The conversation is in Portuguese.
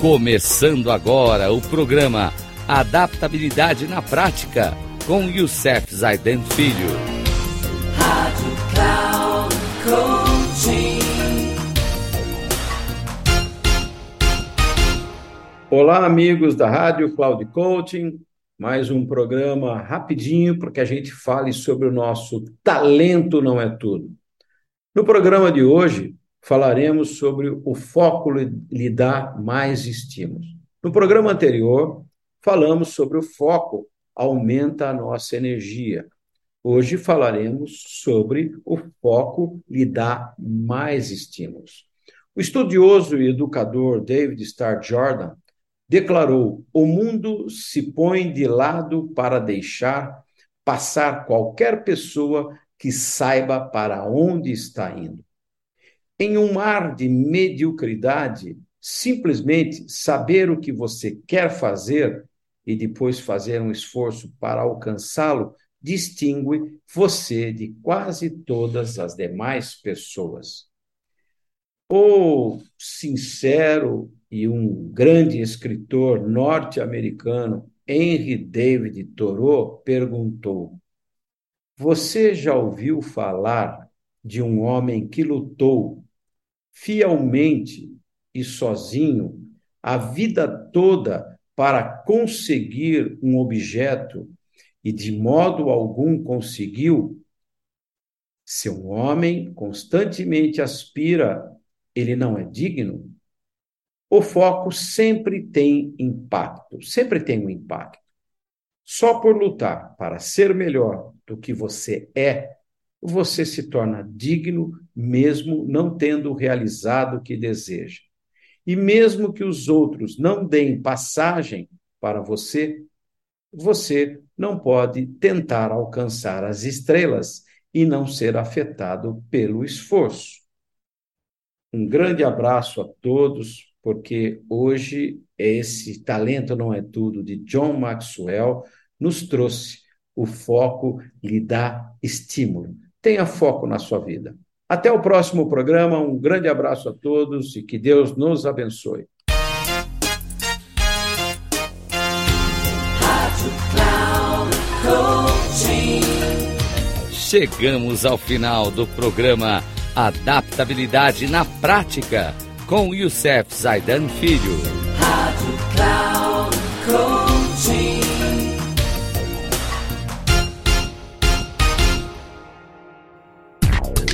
Começando agora o programa Adaptabilidade na Prática com Youssef Zaiden Filho. Rádio Cloud Olá, amigos da Rádio Cloud Coaching. Mais um programa rapidinho para que a gente fale sobre o nosso talento não é tudo. No programa de hoje, falaremos sobre o foco lhe dá mais estímulos. No programa anterior, falamos sobre o foco aumenta a nossa energia. Hoje falaremos sobre o foco lhe dá mais estímulos. O estudioso e educador David Starr Jordan declarou: o mundo se põe de lado para deixar passar qualquer pessoa que saiba para onde está indo. Em um mar de mediocridade, simplesmente saber o que você quer fazer e depois fazer um esforço para alcançá-lo distingue você de quase todas as demais pessoas. O sincero e um grande escritor norte-americano, Henry David Thoreau, perguntou: Você já ouviu falar de um homem que lutou fielmente e sozinho a vida toda para conseguir um objeto e de modo algum conseguiu, se um homem constantemente aspira, ele não é digno. O foco sempre tem impacto, sempre tem um impacto. Só por lutar para ser melhor do que você é, você se torna digno, mesmo não tendo realizado o que deseja. E mesmo que os outros não deem passagem para você, você não pode tentar alcançar as estrelas e não ser afetado pelo esforço. Um grande abraço a todos, porque hoje esse talento não é tudo de John Maxwell nos trouxe o foco lhe dá estímulo. Tenha foco na sua vida. Até o próximo programa. Um grande abraço a todos e que Deus nos abençoe. Chegamos ao final do programa Adaptabilidade na Prática com Youssef Zaidan Filho. Rádio Cloud